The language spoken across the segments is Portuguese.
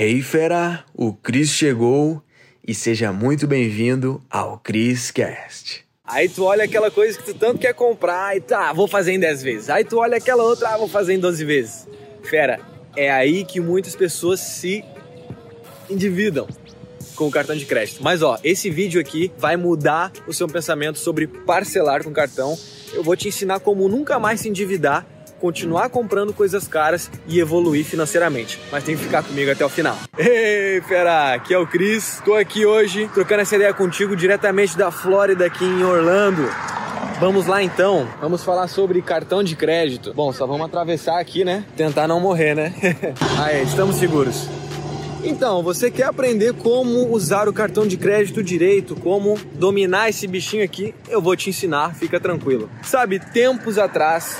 Hey fera, o Cris chegou e seja muito bem-vindo ao Cris Cast. Aí tu olha aquela coisa que tu tanto quer comprar e tá, vou fazer em 10 vezes. Aí tu olha aquela outra, ah, vou fazer em 12 vezes. Fera, é aí que muitas pessoas se endividam com o cartão de crédito. Mas ó, esse vídeo aqui vai mudar o seu pensamento sobre parcelar com cartão. Eu vou te ensinar como nunca mais se endividar continuar comprando coisas caras e evoluir financeiramente. Mas tem que ficar comigo até o final. Ei, fera, aqui é o Cris. Tô aqui hoje trocando essa ideia contigo diretamente da Flórida aqui em Orlando. Vamos lá então, vamos falar sobre cartão de crédito. Bom, só vamos atravessar aqui, né? Tentar não morrer, né? Aí, estamos seguros. Então, você quer aprender como usar o cartão de crédito direito, como dominar esse bichinho aqui? Eu vou te ensinar, fica tranquilo. Sabe, tempos atrás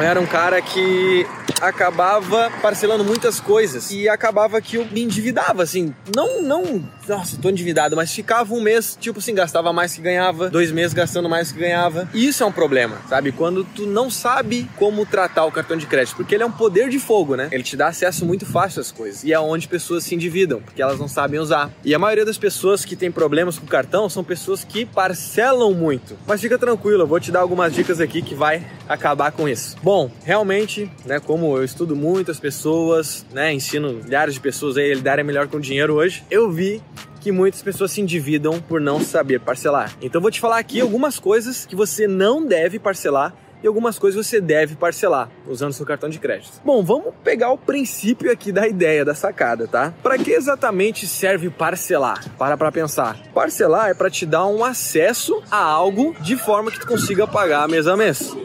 era um cara que acabava parcelando muitas coisas e acabava que eu me endividava, assim, não, não, nossa, tô endividado, mas ficava um mês, tipo assim, gastava mais que ganhava, dois meses gastando mais que ganhava. E isso é um problema, sabe? Quando tu não sabe como tratar o cartão de crédito, porque ele é um poder de fogo, né? Ele te dá acesso muito fácil às coisas e é onde pessoas se endividam, porque elas não sabem usar. E a maioria das pessoas que tem problemas com o cartão são pessoas que parcelam muito. Mas fica tranquilo, eu vou te dar algumas dicas aqui que vai acabar com isso. Bom, realmente, né, como eu estudo muitas pessoas, né, ensino milhares de pessoas a lidarem melhor com dinheiro hoje, eu vi que muitas pessoas se endividam por não saber parcelar. Então vou te falar aqui algumas coisas que você não deve parcelar e algumas coisas você deve parcelar usando seu cartão de crédito. Bom, vamos pegar o princípio aqui da ideia da sacada, tá? Para que exatamente serve parcelar? Para para pensar. Parcelar é para te dar um acesso a algo de forma que tu consiga pagar mês a mês.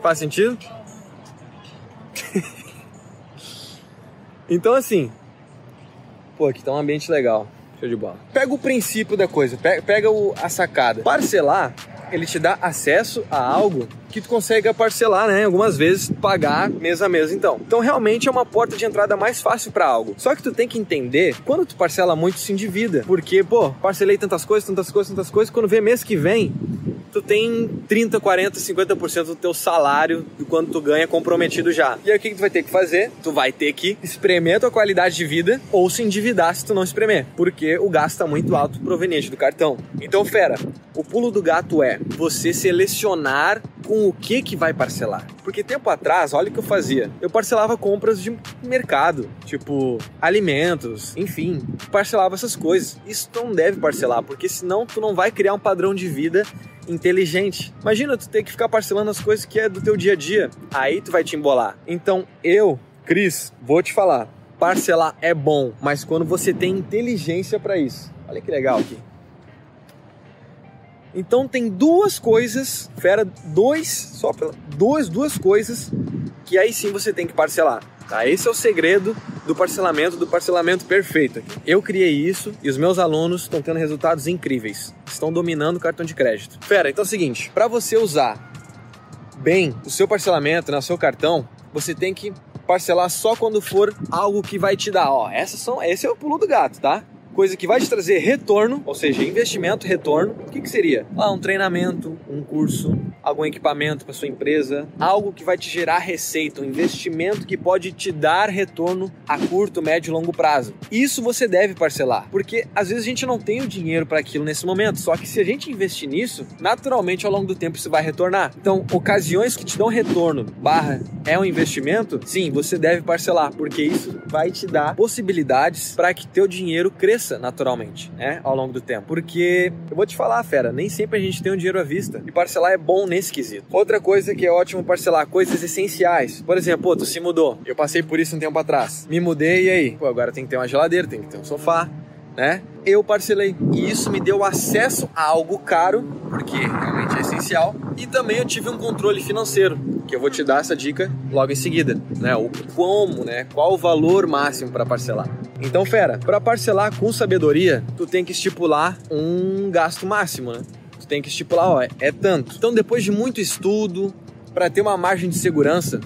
Faz sentido? então, assim, pô, aqui tá um ambiente legal. Show de bola. Pega o princípio da coisa, pega, o, a sacada. Parcelar, ele te dá acesso a algo que tu consegue parcelar, né? Algumas vezes pagar mês a mês, então. Então realmente é uma porta de entrada mais fácil para algo. Só que tu tem que entender, quando tu parcela muito, se endivida. Porque, pô, parcelei tantas coisas, tantas coisas, tantas coisas, quando vê mês que vem, tu tem 30, 40, 50% do teu salário do quanto tu ganha comprometido já. E aí o que, que tu vai ter que fazer? Tu vai ter que espremer a tua qualidade de vida ou se endividar se tu não espremer, porque o gasto está muito alto proveniente do cartão. Então, fera, o pulo do gato é você selecionar com o que que vai parcelar. Porque tempo atrás, olha o que eu fazia. Eu parcelava compras de mercado, tipo alimentos, enfim, parcelava essas coisas. Isso não deve parcelar, porque senão tu não vai criar um padrão de vida inteligente. Imagina tu ter que ficar parcelando as coisas que é do teu dia a dia. Aí tu vai te embolar. Então eu, Cris, vou te falar. Parcelar é bom, mas quando você tem inteligência para isso. Olha que legal aqui. Então tem duas coisas, fera, dois, só pela, duas, duas coisas que aí sim você tem que parcelar. Tá? Esse é o segredo do parcelamento, do parcelamento perfeito. Eu criei isso e os meus alunos estão tendo resultados incríveis. Estão dominando o cartão de crédito. Fera, então é o seguinte, para você usar bem o seu parcelamento, né, o seu cartão, você tem que parcelar só quando for algo que vai te dar, ó, essas são, esse é o pulo do gato, tá? Coisa que vai te trazer retorno, ou seja, investimento, retorno. O que, que seria? Ah, um treinamento, um curso, algum equipamento para sua empresa, algo que vai te gerar receita, um investimento que pode te dar retorno a curto, médio e longo prazo. Isso você deve parcelar, porque às vezes a gente não tem o dinheiro para aquilo nesse momento, só que se a gente investir nisso, naturalmente ao longo do tempo isso vai retornar. Então, ocasiões que te dão retorno, barra, é um investimento, sim, você deve parcelar, porque isso vai te dar possibilidades para que teu dinheiro cresça cresça naturalmente, né, ao longo do tempo. Porque eu vou te falar, fera, nem sempre a gente tem o um dinheiro à vista. E parcelar é bom nesse quesito. Outra coisa que é ótimo parcelar, coisas essenciais. Por exemplo, pô, tu se mudou. Eu passei por isso um tempo atrás. Me mudei e aí? Pô, agora tem que ter uma geladeira, tem que ter um sofá, né? Eu parcelei. E isso me deu acesso a algo caro, porque realmente é essencial. E também eu tive um controle financeiro, que eu vou te dar essa dica logo em seguida, né? O como, né? Qual o valor máximo para parcelar. Então, fera, para parcelar com sabedoria, tu tem que estipular um gasto máximo, né? Tu tem que estipular, ó, é tanto. Então, depois de muito estudo, para ter uma margem de segurança,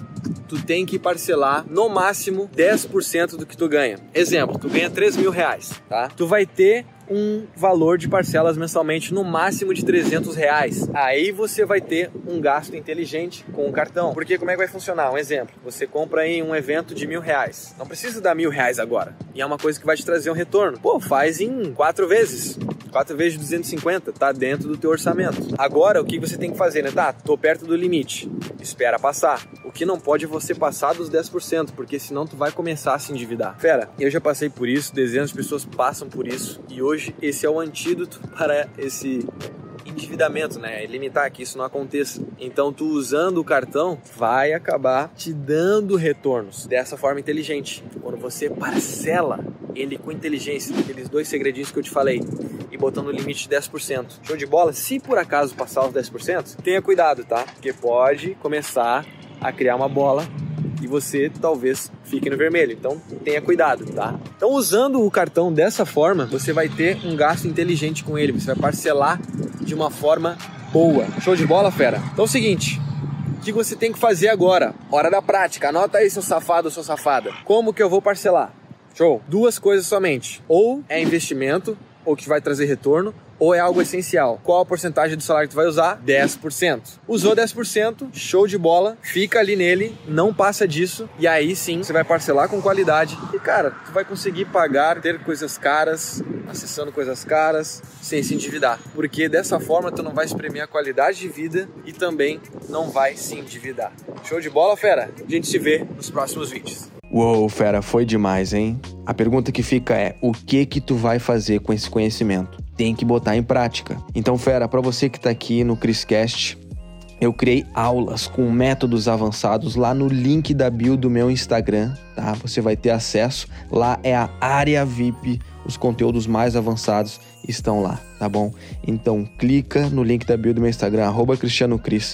tu tem que parcelar no máximo 10% do que tu ganha. Exemplo, tu ganha 3 mil reais, tá? Tu vai ter um valor de parcelas mensalmente no máximo de 300 reais. Aí você vai ter um gasto inteligente com o cartão. Porque como é que vai funcionar? Um exemplo, você compra em um evento de mil reais. Não precisa dar mil reais agora. E é uma coisa que vai te trazer um retorno. Pô, faz em quatro vezes. 4 vezes 250, tá dentro do teu orçamento. Agora, o que você tem que fazer, né? Tá, tô perto do limite. Espera passar. O que não pode é você passar dos 10%, porque senão tu vai começar a se endividar. Fera, eu já passei por isso, dezenas de pessoas passam por isso, e hoje esse é o antídoto para esse endividamento, né? Limitar que isso não aconteça. Então, tu usando o cartão vai acabar te dando retornos dessa forma inteligente. Quando você parcela ele com inteligência, aqueles dois segredinhos que eu te falei, e botando o limite de 10%. Show de bola? Se por acaso passar os 10%, tenha cuidado, tá? Porque pode começar a criar uma bola e você talvez fique no vermelho. Então tenha cuidado, tá? Então usando o cartão dessa forma, você vai ter um gasto inteligente com ele, você vai parcelar de uma forma boa. Show de bola, fera? Então é o seguinte, o que você tem que fazer agora? Hora da prática. Anota aí, seu safado sua safada. Como que eu vou parcelar? Show. Duas coisas somente. Ou é investimento, ou que vai trazer retorno, ou é algo essencial. Qual a porcentagem do salário que tu vai usar? 10%. Usou 10%, show de bola, fica ali nele, não passa disso, e aí sim você vai parcelar com qualidade. E cara, tu vai conseguir pagar, ter coisas caras, acessando coisas caras, sem se endividar. Porque dessa forma tu não vai espremer a qualidade de vida e também não vai se endividar. Show de bola, fera? A gente se vê nos próximos vídeos. Uou, fera, foi demais, hein? A pergunta que fica é: o que que tu vai fazer com esse conhecimento? Tem que botar em prática. Então, fera, para você que tá aqui no Criscast, eu criei aulas com métodos avançados lá no link da bio do meu Instagram, tá? Você vai ter acesso. Lá é a área VIP, os conteúdos mais avançados estão lá, tá bom? Então clica no link da bio do meu Instagram, arroba Cristiano Cris,